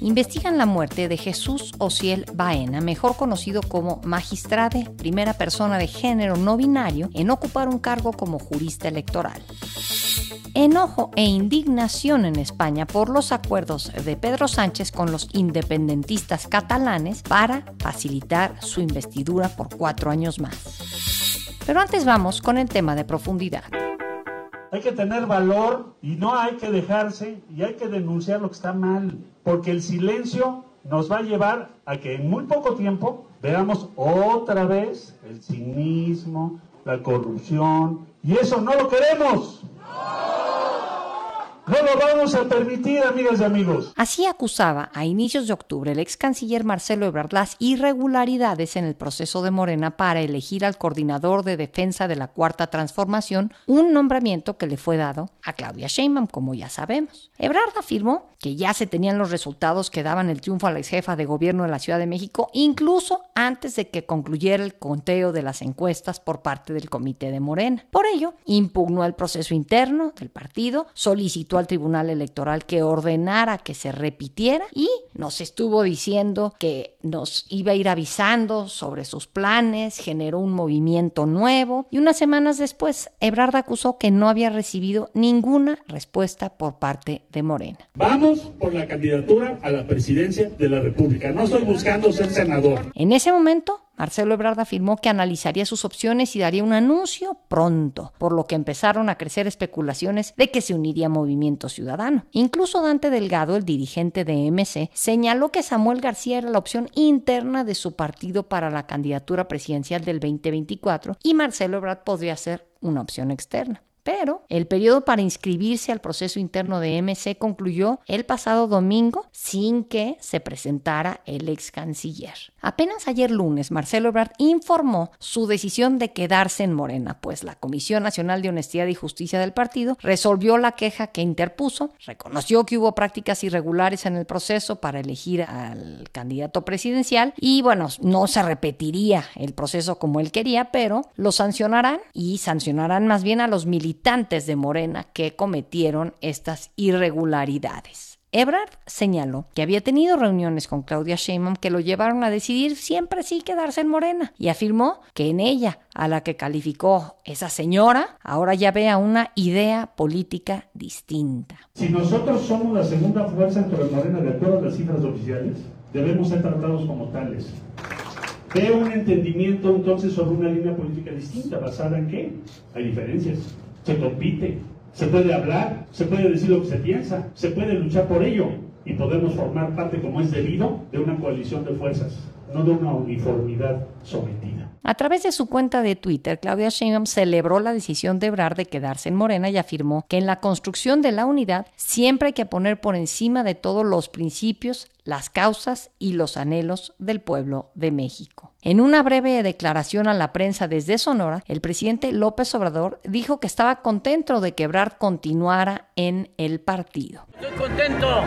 investigan la muerte de Jesús Ociel Baena, mejor conocido como magistrade, primera persona de género no binario en ocupar un cargo como jurista electoral. Enojo e indignación en España por los acuerdos de Pedro Sánchez con los independentistas catalanes para facilitar su investidura por cuatro años más. Pero antes vamos con el tema de profundidad. Hay que tener valor y no hay que dejarse y hay que denunciar lo que está mal, porque el silencio nos va a llevar a que en muy poco tiempo veamos otra vez el cinismo, la corrupción, y eso no lo queremos. No lo vamos a permitir, amigas y amigos. Así acusaba a inicios de octubre el ex canciller Marcelo Ebrard las irregularidades en el proceso de Morena para elegir al coordinador de defensa de la Cuarta Transformación, un nombramiento que le fue dado a Claudia Sheinbaum, como ya sabemos. Ebrard afirmó que ya se tenían los resultados que daban el triunfo a la ex jefa de gobierno de la Ciudad de México, incluso antes de que concluyera el conteo de las encuestas por parte del comité de Morena. Por ello, impugnó el proceso interno del partido, solicitó al Tribunal Electoral que ordenara que se repitiera y nos estuvo diciendo que nos iba a ir avisando sobre sus planes, generó un movimiento nuevo y unas semanas después Ebrard acusó que no había recibido ninguna respuesta por parte de Morena. Vamos por la candidatura a la presidencia de la República. No estoy buscando ser senador. En ese momento, Marcelo Ebrard afirmó que analizaría sus opciones y daría un anuncio pronto, por lo que empezaron a crecer especulaciones de que se uniría Movimiento Ciudadano. Incluso Dante Delgado, el dirigente de MC, señaló que Samuel García era la opción interna de su partido para la candidatura presidencial del 2024 y Marcelo Ebrard podría ser una opción externa. Pero el periodo para inscribirse al proceso interno de MC concluyó el pasado domingo sin que se presentara el ex canciller. Apenas ayer lunes, Marcelo Ebrard informó su decisión de quedarse en Morena, pues la Comisión Nacional de Honestidad y Justicia del partido resolvió la queja que interpuso, reconoció que hubo prácticas irregulares en el proceso para elegir al candidato presidencial y bueno, no se repetiría el proceso como él quería, pero lo sancionarán y sancionarán más bien a los militares de Morena que cometieron estas irregularidades. Ebrard señaló que había tenido reuniones con Claudia Sheinbaum que lo llevaron a decidir siempre sí quedarse en Morena y afirmó que en ella, a la que calificó esa señora, ahora ya vea una idea política distinta. Si nosotros somos la segunda fuerza dentro de Morena de a las cifras oficiales, debemos ser tratados como tales. Veo un entendimiento entonces sobre una línea política distinta, basada en qué? Hay diferencias se compite, se puede hablar, se puede decir lo que se piensa, se puede luchar por ello y podemos formar parte, como es debido, de una coalición de fuerzas, no de una uniformidad sometida. A través de su cuenta de Twitter, Claudia Sheinbaum celebró la decisión de Ebrard de quedarse en Morena y afirmó que en la construcción de la unidad siempre hay que poner por encima de todos los principios, las causas y los anhelos del pueblo de México. En una breve declaración a la prensa desde Sonora, el presidente López Obrador dijo que estaba contento de que Ebrard continuara en el partido. Estoy contento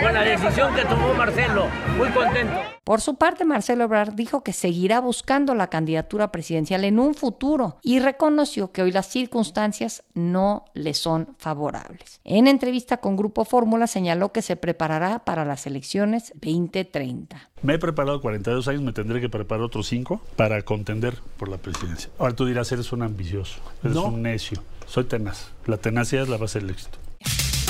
con la decisión que tomó Marcelo, muy contento. Por su parte, Marcelo Ebrard dijo que seguirá buscando la candidatura presidencial en un futuro y reconoció que hoy las circunstancias no le son favorables. En entrevista con Grupo Fórmula señaló que se preparará para las elecciones 2030. Me he preparado 42 años, me tendré que preparar otros 5 para contender por la presidencia. Ahora tú dirás, eres un ambicioso, eres un necio. Soy tenaz. La tenacidad es la base del éxito.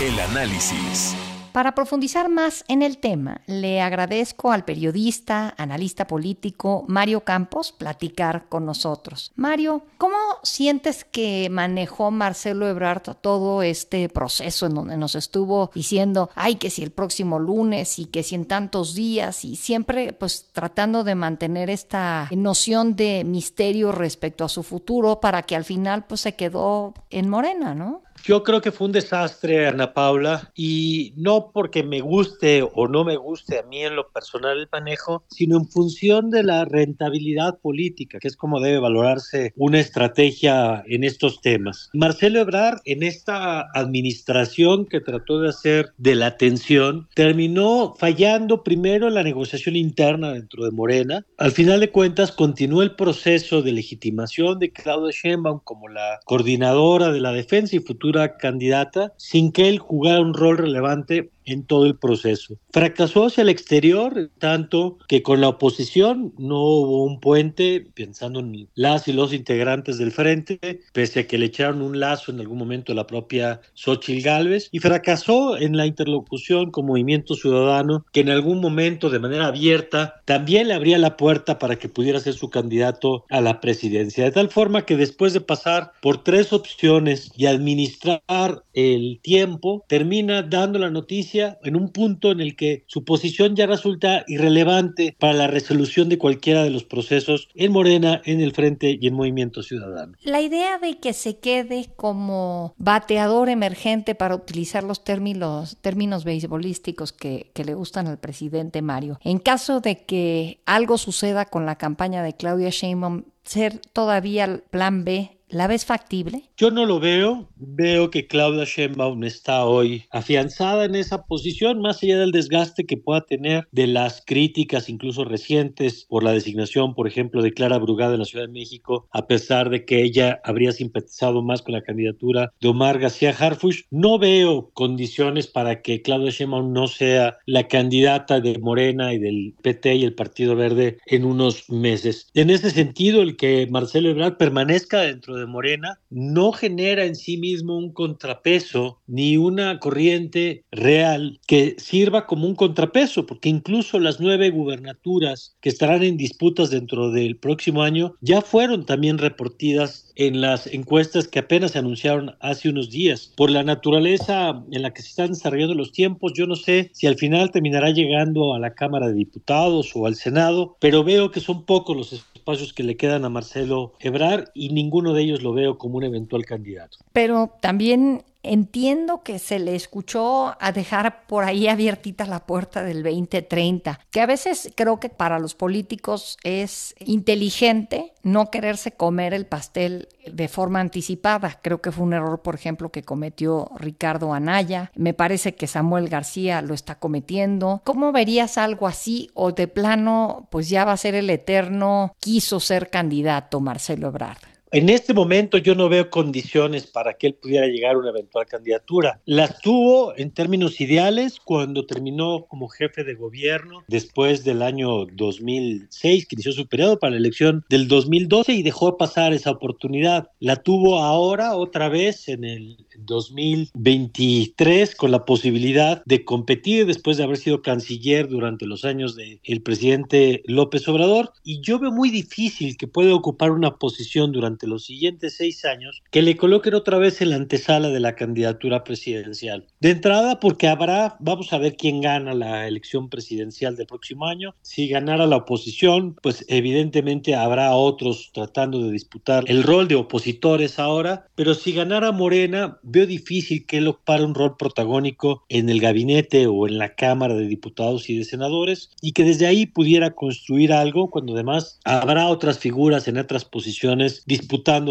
El análisis. Para profundizar más en el tema, le agradezco al periodista, analista político Mario Campos platicar con nosotros. Mario, ¿cómo sientes que manejó Marcelo Ebrard todo este proceso en donde nos estuvo diciendo, ay, que si el próximo lunes y que si en tantos días y siempre pues tratando de mantener esta noción de misterio respecto a su futuro para que al final pues se quedó en Morena, ¿no? Yo creo que fue un desastre, Ana Paula, y no porque me guste o no me guste a mí en lo personal el manejo, sino en función de la rentabilidad política, que es como debe valorarse una estrategia en estos temas. Marcelo Ebrard, en esta administración que trató de hacer de la atención, terminó fallando primero en la negociación interna dentro de Morena. Al final de cuentas, continuó el proceso de legitimación de Claudia Sheinbaum como la coordinadora de la defensa y futura candidata, sin que él jugara un rol relevante en todo el proceso. Fracasó hacia el exterior, tanto que con la oposición no hubo un puente, pensando en las y los integrantes del frente, pese a que le echaron un lazo en algún momento a la propia Xochitl Gálvez, y fracasó en la interlocución con Movimiento Ciudadano, que en algún momento de manera abierta también le abría la puerta para que pudiera ser su candidato a la presidencia. De tal forma que después de pasar por tres opciones y administrar el tiempo, termina dando la noticia en un punto en el que su posición ya resulta irrelevante para la resolución de cualquiera de los procesos en Morena, en el Frente y en Movimiento Ciudadano. La idea de que se quede como bateador emergente para utilizar los términos, términos beisbolísticos que, le gustan al presidente Mario, en caso de que algo suceda con la campaña de Claudia Sheinbaum, ser todavía el plan B ¿La ves factible? Yo no lo veo. Veo que Claudia Sheinbaum está hoy afianzada en esa posición, más allá del desgaste que pueda tener de las críticas, incluso recientes, por la designación, por ejemplo, de Clara Brugada en la Ciudad de México, a pesar de que ella habría simpatizado más con la candidatura de Omar García Harfush. No veo condiciones para que Claudia Sheinbaum no sea la candidata de Morena y del PT y el Partido Verde en unos meses. En ese sentido, el que Marcelo Ebrard permanezca dentro de Morena no genera en sí mismo un contrapeso ni una corriente real que sirva como un contrapeso, porque incluso las nueve gubernaturas que estarán en disputas dentro del próximo año ya fueron también reportadas en las encuestas que apenas se anunciaron hace unos días. Por la naturaleza en la que se están desarrollando los tiempos, yo no sé si al final terminará llegando a la Cámara de Diputados o al Senado, pero veo que son pocos los espacios que le quedan a Marcelo Ebrard y ninguno de ellos lo veo como un eventual candidato. Pero también entiendo que se le escuchó a dejar por ahí abiertita la puerta del 2030, que a veces creo que para los políticos es inteligente no quererse comer el pastel de forma anticipada. Creo que fue un error, por ejemplo, que cometió Ricardo Anaya. Me parece que Samuel García lo está cometiendo. ¿Cómo verías algo así o de plano, pues ya va a ser el eterno, quiso ser candidato Marcelo Ebrard? En este momento yo no veo condiciones para que él pudiera llegar a una eventual candidatura. Las tuvo en términos ideales cuando terminó como jefe de gobierno después del año 2006, que inició su periodo para la elección del 2012 y dejó pasar esa oportunidad. La tuvo ahora otra vez en el 2023 con la posibilidad de competir después de haber sido canciller durante los años del el presidente López Obrador y yo veo muy difícil que pueda ocupar una posición durante los siguientes seis años que le coloquen otra vez en la antesala de la candidatura presidencial. De entrada, porque habrá, vamos a ver quién gana la elección presidencial del próximo año. Si ganara la oposición, pues evidentemente habrá otros tratando de disputar el rol de opositores ahora, pero si ganara Morena, veo difícil que él ocupara un rol protagónico en el gabinete o en la Cámara de Diputados y de Senadores y que desde ahí pudiera construir algo cuando además habrá otras figuras en otras posiciones disputando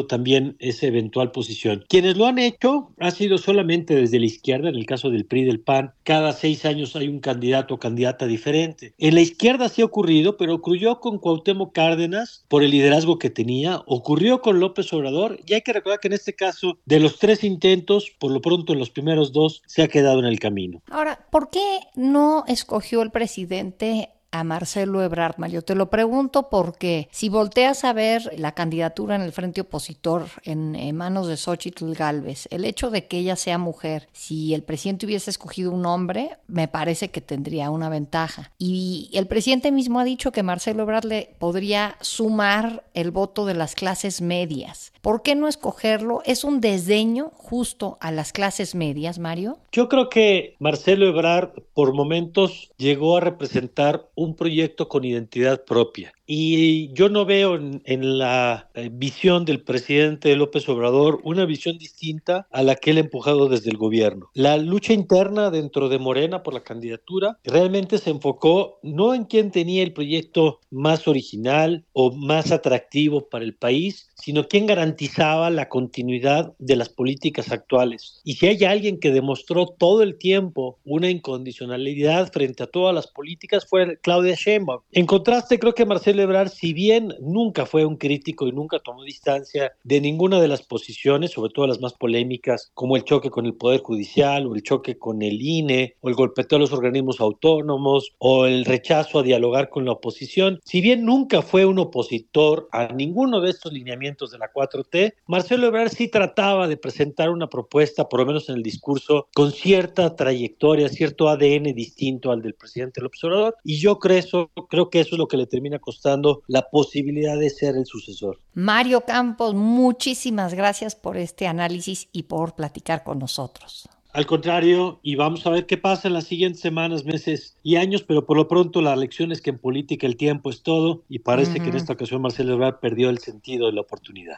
también esa eventual posición. Quienes lo han hecho ha sido solamente desde la izquierda, en el caso del PRI del PAN, cada seis años hay un candidato o candidata diferente. En la izquierda sí ha ocurrido, pero ocurrió con Cuauhtémoc Cárdenas por el liderazgo que tenía, ocurrió con López Obrador y hay que recordar que en este caso de los tres intentos, por lo pronto en los primeros dos, se ha quedado en el camino. Ahora, ¿por qué no escogió el presidente a Marcelo Ebrard, Mario. Te lo pregunto porque si volteas a ver la candidatura en el frente opositor en, manos de Xochitl Galvez, el hecho de que ella sea mujer, si el presidente hubiese escogido un hombre, me parece que tendría una ventaja. Y el presidente mismo ha dicho que Marcelo Ebrard le podría sumar el voto de las clases medias. ¿Por qué no escogerlo? ¿Es un desdeño justo a las clases medias, Mario? Yo creo que Marcelo Ebrard por momentos llegó a representar un proyecto con identidad propia y yo no veo en, en, la eh, visión del presidente López Obrador una visión distinta a la que él ha empujado desde el gobierno. La lucha interna dentro de Morena por la candidatura realmente se enfocó no en quién tenía el proyecto más original o más atractivo para el país, sino quién garantizaba la continuidad de las políticas actuales. Y si hay alguien que demostró todo el tiempo una incondicionalidad frente a todas las políticas fue Claudia Sheinbaum. En contraste, creo que Marcelo Ebrard, si bien nunca fue un crítico y nunca tomó distancia de ninguna de las posiciones, sobre todo las más polémicas, como el choque con el Poder Judicial o el choque con el INE o el golpeteo a los organismos autónomos o el rechazo a dialogar con la oposición, si bien nunca fue un opositor a ninguno de estos lineamientos de la 4T, Marcelo Ebrard sí trataba de presentar una propuesta, por lo menos en el discurso, con cierta trayectoria, cierto ADN distinto al del presidente López Obrador, y yo creo, creo que eso es lo que le termina costando la posibilidad de ser el sucesor. Mario Campos, muchísimas gracias por este análisis y por platicar con nosotros. Al contrario, y vamos a ver qué pasa en las siguientes semanas, meses y años, pero por lo pronto la lección es que en política el tiempo es todo y parece uh -huh. que en esta ocasión Marcelo Ebrard perdió el sentido de la oportunidad.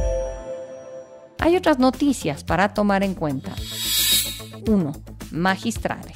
Hay otras noticias para tomar en cuenta. 1. Magistrade.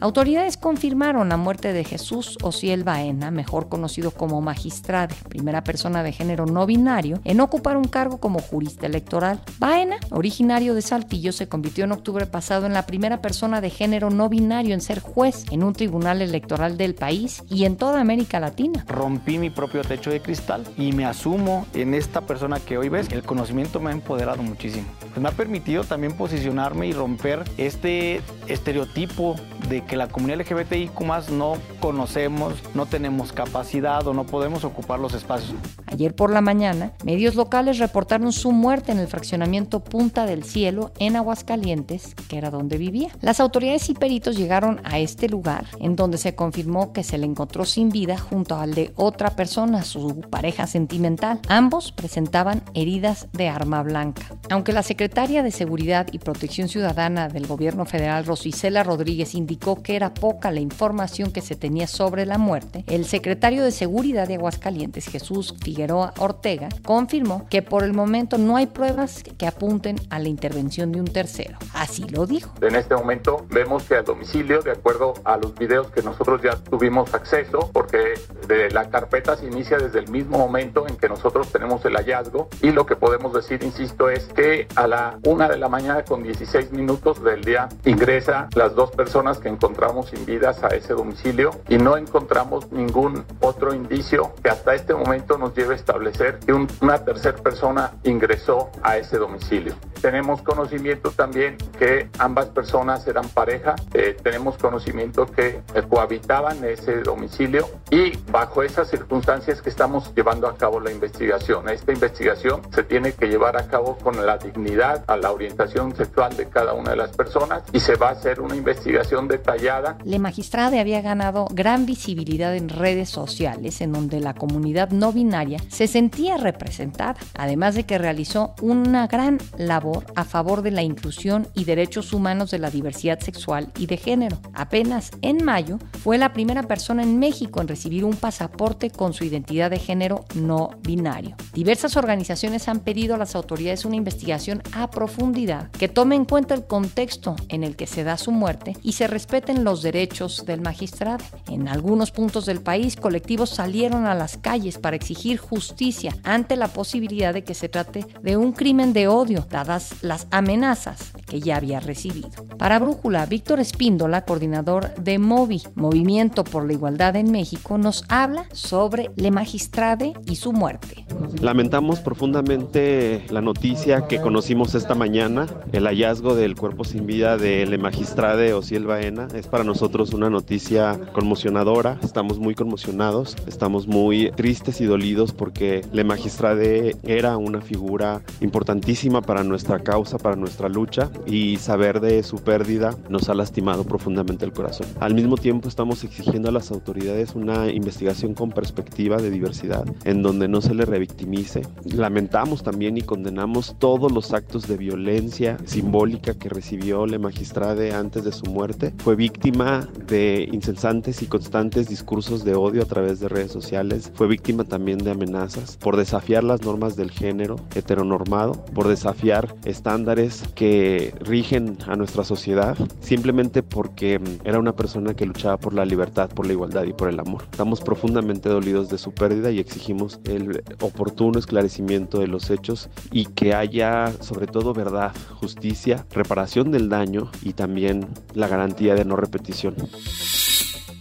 Autoridades confirmaron la muerte de Jesús Ociel Baena, mejor conocido como magistrade, primera persona de género no binario, en ocupar un cargo como jurista electoral. Baena, originario de Saltillo, se convirtió en octubre pasado en la primera persona de género no binario en ser juez en un tribunal electoral del país y en toda América Latina. Rompí mi propio techo de cristal y me asumo en esta persona que hoy ves. El conocimiento me ha empoderado muchísimo. Pues me ha permitido también posicionarme y romper este estereotipo de que la comunidad LGBTIQ no conocemos, no tenemos capacidad o no podemos ocupar los espacios. Ayer por la mañana, medios locales reportaron su muerte en el fraccionamiento Punta del Cielo en Aguascalientes, que era donde vivía. Las autoridades y peritos llegaron a este lugar, en donde se confirmó que se le encontró sin vida junto al de otra persona, su pareja sentimental. Ambos presentaban heridas de arma blanca. Aunque la secretaria de Seguridad y Protección Ciudadana del gobierno federal, Rosicela Rodríguez, indicó que era poca la información que se tenía sobre la muerte, el secretario de Seguridad de Aguascalientes, Jesús Figueroa Ortega, confirmó que por el momento no hay pruebas que apunten a la intervención de un tercero. Así lo dijo. En este momento vemos que al domicilio, de acuerdo a los videos que nosotros ya tuvimos acceso, porque de la carpeta se inicia desde el mismo momento en que nosotros tenemos el hallazgo y lo que podemos decir, insisto, es que a la una de la mañana con 16 minutos del día ingresa las dos personas que encontramos sin vidas a ese domicilio y no encontramos ningún otro indicio que hasta este momento nos lleve a establecer que un, una tercera persona ingresó a ese domicilio. Tenemos conocimiento también que ambas personas eran pareja, eh, tenemos conocimiento que cohabitaban ese domicilio y bajo esas circunstancias que estamos llevando a cabo la investigación. Esta investigación se tiene que llevar a cabo con la dignidad, a la orientación sexual de cada una de las personas y se va a hacer una investigación detallada. La magistrada había ganado gran visibilidad en redes sociales en donde la comunidad no binaria se sentía representada, además de que realizó una gran labor a favor de la inclusión y derechos humanos de la diversidad sexual y de género. Apenas en mayo fue la primera persona en México en recibir un pasaporte con su identidad de género no binario. Diversas organizaciones han pedido a las autoridades una investigación a profundidad que tome en cuenta el contexto en el que se da su muerte y se respeten los derechos del magistrado. En algunos puntos del país, colectivos salieron a las calles para exigir justicia ante la posibilidad de que se trate de un crimen de odio, dadas las amenazas que ya había recibido. Para Brújula, Víctor Espíndola, coordinador de MOVI, Movimiento por la Igualdad en México, nos habla sobre Le Magistrade y su muerte. Lamentamos profundamente la noticia que conocimos esta mañana, el hallazgo del cuerpo sin vida de Le Magistrade Ociel Baena. Es para nosotros una noticia conmocionadora, estamos muy conmocionados, estamos muy tristes y dolidos porque Le Magistrade era una figura importantísima para nuestra causa, para nuestra lucha y saber de su pérdida nos ha lastimado profundamente el corazón. Al mismo tiempo estamos exigiendo a las autoridades una investigación con perspectiva de diversidad en donde no se le revictimice. Lamentamos también y condenamos todos los actos de violencia simbólica que recibió Le Magistrade antes de su muerte. Fue víctima de incesantes y constantes discursos de odio a través de redes sociales. Fue víctima también de amenazas por desafiar las normas del género heteronormado, por desafiar estándares que rigen a nuestra sociedad, simplemente porque mm, era una persona que luchaba por la libertad, por la igualdad y por el amor. Estamos profundamente dolidos de su pérdida y exigimos el oportuno esclarecimiento de los hechos y que haya sobre todo verdad, justicia, reparación del daño y también la garantía de no repetición.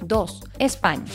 2. España.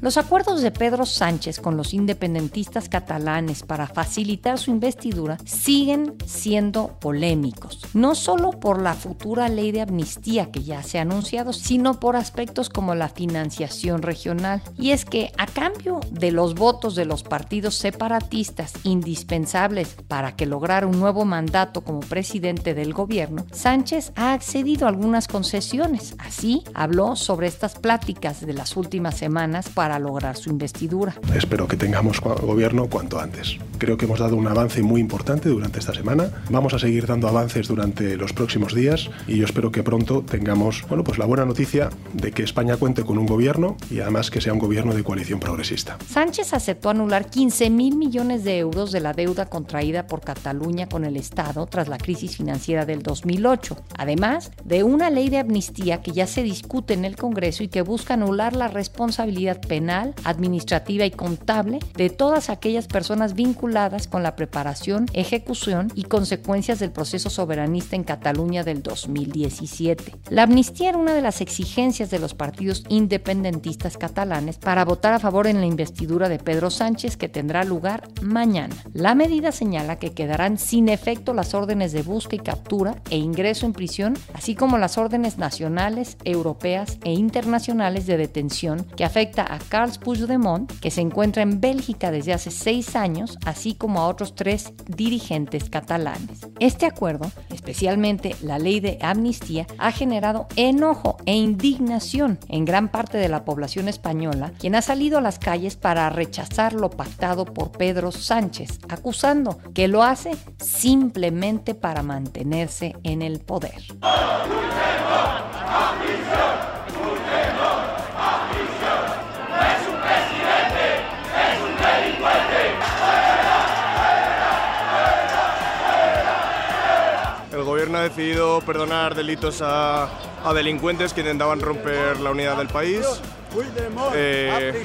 Los acuerdos de Pedro Sánchez con los independentistas catalanes para facilitar su investidura siguen siendo polémicos, no solo por la futura ley de amnistía que ya se ha anunciado, sino por aspectos como la financiación regional. Y es que a cambio de los votos de los partidos separatistas indispensables para que lograra un nuevo mandato como presidente del gobierno, Sánchez ha accedido a algunas concesiones. Así habló sobre estas pláticas de las últimas semanas para lograr su investidura. Espero que tengamos gobierno cuanto antes. Creo que hemos dado un avance muy importante durante esta semana. Vamos a seguir dando avances durante los próximos días y yo espero que pronto tengamos, bueno, pues la buena noticia de que España cuente con un gobierno y además que sea un gobierno de coalición progresista. Sánchez aceptó anular 15 mil millones de euros de la deuda contraída por Cataluña con el Estado tras la crisis financiera del 2008, además de una ley de amnistía que ya se discute en el Congreso y que busca anular la responsabilidad penal, administrativa y contable de todas aquellas personas vinculadas con la preparación, ejecución y consecuencias del proceso soberanista en Cataluña del 2017. La amnistía era una de las exigencias de los partidos independentistas catalanes para votar a favor en la investidura de Pedro Sánchez que tendrá lugar mañana. La medida señala que quedarán sin efecto las órdenes de busca y captura e ingreso en prisión, así como las órdenes nacionales, europeas e internacionales de detención que afecta a Carles Puigdemont, que se encuentra en Bélgica desde hace seis años, así como a otros tres dirigentes catalanes. Este acuerdo, especialmente la ley de amnistía, ha generado enojo e indignación en gran parte de la población española, quien ha salido a las calles para rechazar lo pactado por Pedro Sánchez, acusando que lo hace simplemente para mantenerse en el poder. El ha decidido perdonar delitos a, a delincuentes que intentaban romper la unidad del país. Eh,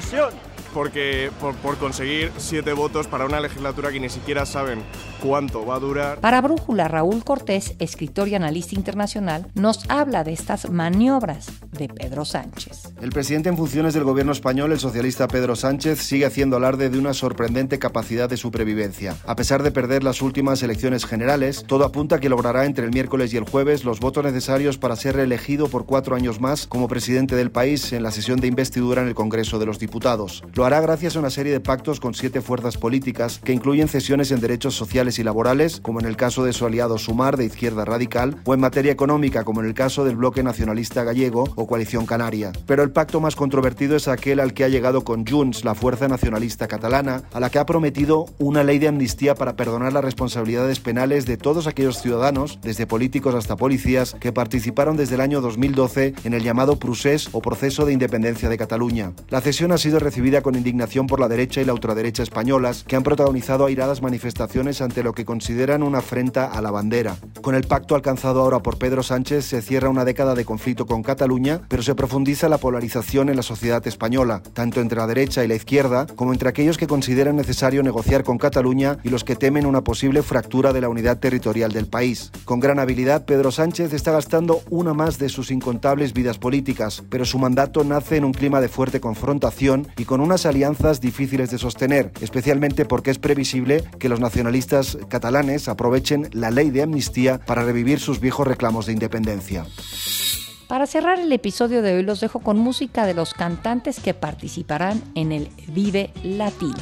porque por, por, conseguir siete votos para una legislatura que ni siquiera saben cuánto va a durar. Para Brújula, Raúl Cortés, escritor y analista internacional, nos habla de estas maniobras de Pedro Sánchez. El presidente en funciones del gobierno español, el socialista Pedro Sánchez, sigue haciendo alarde de una sorprendente capacidad de supervivencia. A pesar de perder las últimas elecciones generales, todo apunta a que logrará entre el miércoles y el jueves los votos necesarios para ser reelegido por cuatro años más como presidente del país en la sesión de investidura en el Congreso de los Diputados. Lo hará gracias a una serie de pactos con siete fuerzas políticas que incluyen cesiones en derechos sociales y laborales, como en el caso de su aliado Sumar de Izquierda Radical, o en materia económica, como en el caso del Bloque Nacionalista Gallego o Coalición Canaria. Pero el pacto más controvertido es aquel al que ha llegado con Junts, la fuerza nacionalista catalana, a la que ha prometido una ley de amnistía para perdonar las responsabilidades penales de todos aquellos ciudadanos, desde políticos hasta policías, que participaron desde el año 2012 en el llamado procés o proceso de independencia de Cataluña. La cesión ha sido recibida con indignación por la derecha y la ultraderecha españolas, que han protagonizado airadas manifestaciones ante lo que consideran una afrenta a la bandera. Con el pacto alcanzado ahora por Pedro Sánchez se cierra una década de conflicto con Cataluña, pero se profundiza la polarización en la sociedad española, tanto entre la derecha y la izquierda, como entre aquellos que consideran necesario negociar con Cataluña y los que temen una posible fractura de la unidad territorial del país. Con gran habilidad, Pedro Sánchez está gastando una más de sus incontables vidas políticas, pero su mandato nace en un clima de fuerte confrontación y con unas alianzas difíciles de sostener, especialmente porque es previsible que los nacionalistas catalanes aprovechen la ley de amnistía para revivir sus viejos reclamos de independencia. Para cerrar el episodio de hoy los dejo con música de los cantantes que participarán en el Vive Latino.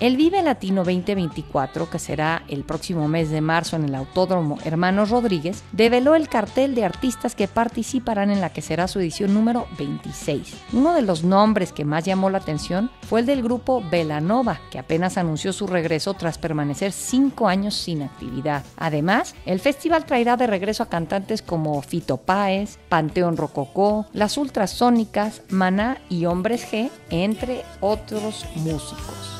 El Vive Latino 2024, que será el próximo mes de marzo en el Autódromo Hermanos Rodríguez, develó el cartel de artistas que participarán en la que será su edición número 26. Uno de los nombres que más llamó la atención fue el del grupo Velanova, que apenas anunció su regreso tras permanecer cinco años sin actividad. Además, el festival traerá de regreso a cantantes como Fito Páez, Panteón Rococó, Las Ultrasónicas, Maná y Hombres G, entre otros músicos.